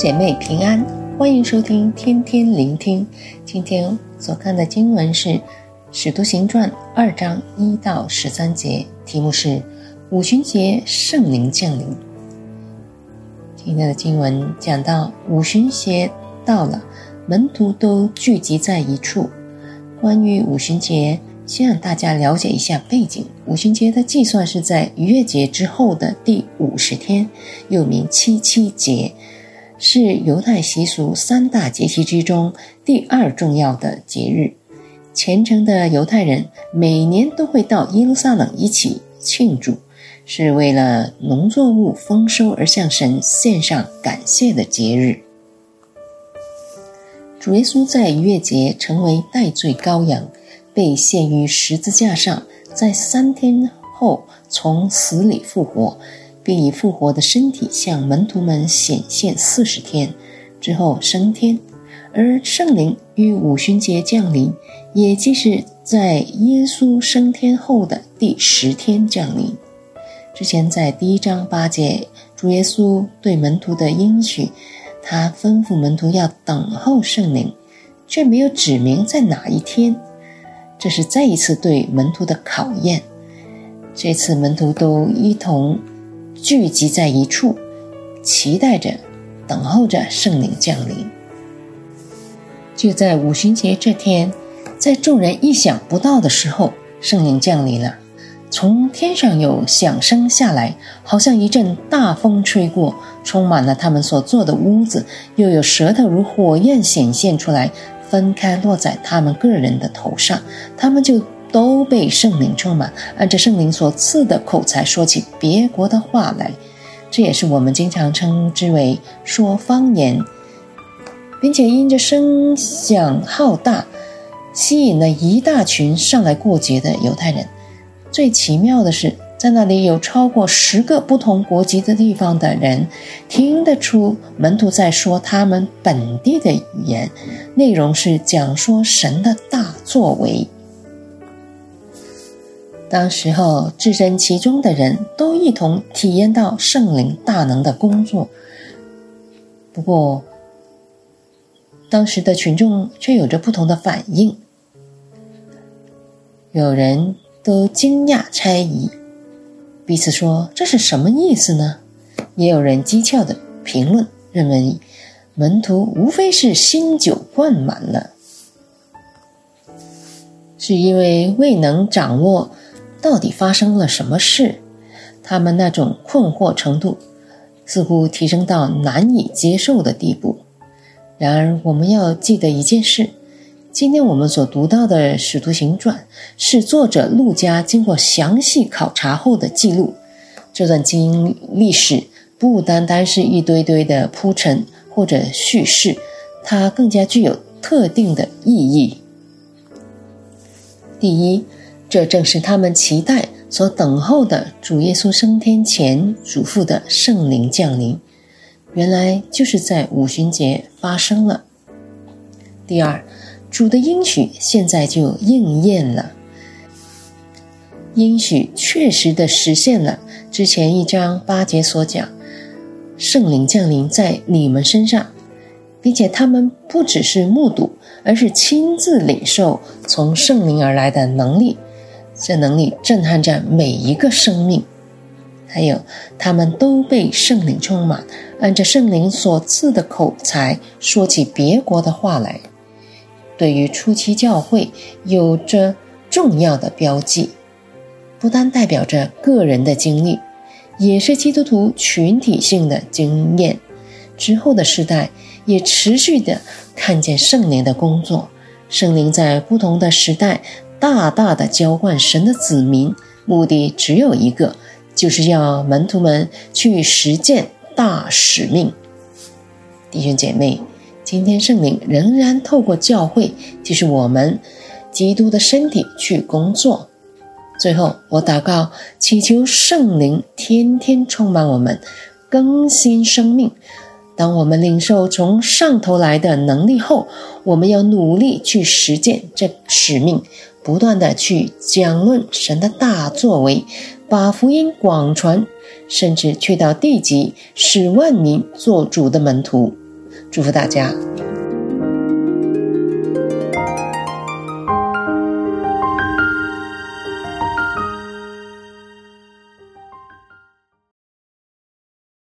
姐妹平安，欢迎收听天天聆听。今天所看的经文是《使徒行传》二章一到十三节，题目是“五旬节圣灵降临”。今天的经文讲到五旬节到了，门徒都聚集在一处。关于五旬节，先让大家了解一下背景。五旬节的计算是在逾越节之后的第五十天，又名七七节。是犹太习俗三大节期之中第二重要的节日，虔诚的犹太人每年都会到耶路撒冷一起庆祝，是为了农作物丰收而向神献上感谢的节日。主耶稣在逾越节成为代罪羔羊，被献于十字架上，在三天后从死里复活。并以复活的身体向门徒们显现四十天之后升天，而圣灵于五旬节降临，也即是在耶稣升天后的第十天降临。之前在第一章八节，主耶稣对门徒的应许，他吩咐门徒要等候圣灵，却没有指明在哪一天。这是再一次对门徒的考验。这次门徒都一同。聚集在一处，期待着、等候着圣灵降临。就在五旬节这天，在众人意想不到的时候，圣灵降临了。从天上有响声下来，好像一阵大风吹过，充满了他们所坐的屋子。又有舌头如火焰显现出来，分开落在他们个人的头上，他们就。都被圣灵充满，按着圣灵所赐的口才说起别国的话来，这也是我们经常称之为说方言，并且因着声响浩大，吸引了一大群上来过节的犹太人。最奇妙的是，在那里有超过十个不同国籍的地方的人，听得出门徒在说他们本地的语言，内容是讲说神的大作为。当时候，置身其中的人都一同体验到圣灵大能的工作。不过，当时的群众却有着不同的反应。有人都惊讶猜疑，彼此说：“这是什么意思呢？”也有人讥诮的评论，认为门徒无非是新酒灌满了，是因为未能掌握。到底发生了什么事？他们那种困惑程度似乎提升到难以接受的地步。然而，我们要记得一件事：今天我们所读到的《使徒行传》是作者陆家经过详细考察后的记录。这段经历史不单单是一堆堆的铺陈或者叙事，它更加具有特定的意义。第一。这正是他们期待所等候的主耶稣升天前嘱咐的圣灵降临，原来就是在五旬节发生了。第二，主的应许现在就应验了，应许确实的实现了。之前一章八节所讲，圣灵降临在你们身上，并且他们不只是目睹，而是亲自领受从圣灵而来的能力。这能力震撼着每一个生命，还有他们都被圣灵充满，按着圣灵所赐的口才说起别国的话来。对于初期教会有着重要的标记，不单代表着个人的经历，也是基督徒群体性的经验。之后的世代也持续的看见圣灵的工作，圣灵在不同的时代。大大的浇灌神的子民，目的只有一个，就是要门徒们去实践大使命。弟兄姐妹，今天圣灵仍然透过教会，就是我们基督的身体去工作。最后，我祷告，祈求圣灵天天充满我们，更新生命。当我们领受从上头来的能力后，我们要努力去实践这使命。不断的去讲论神的大作为，把福音广传，甚至去到地级，使万民做主的门徒。祝福大家。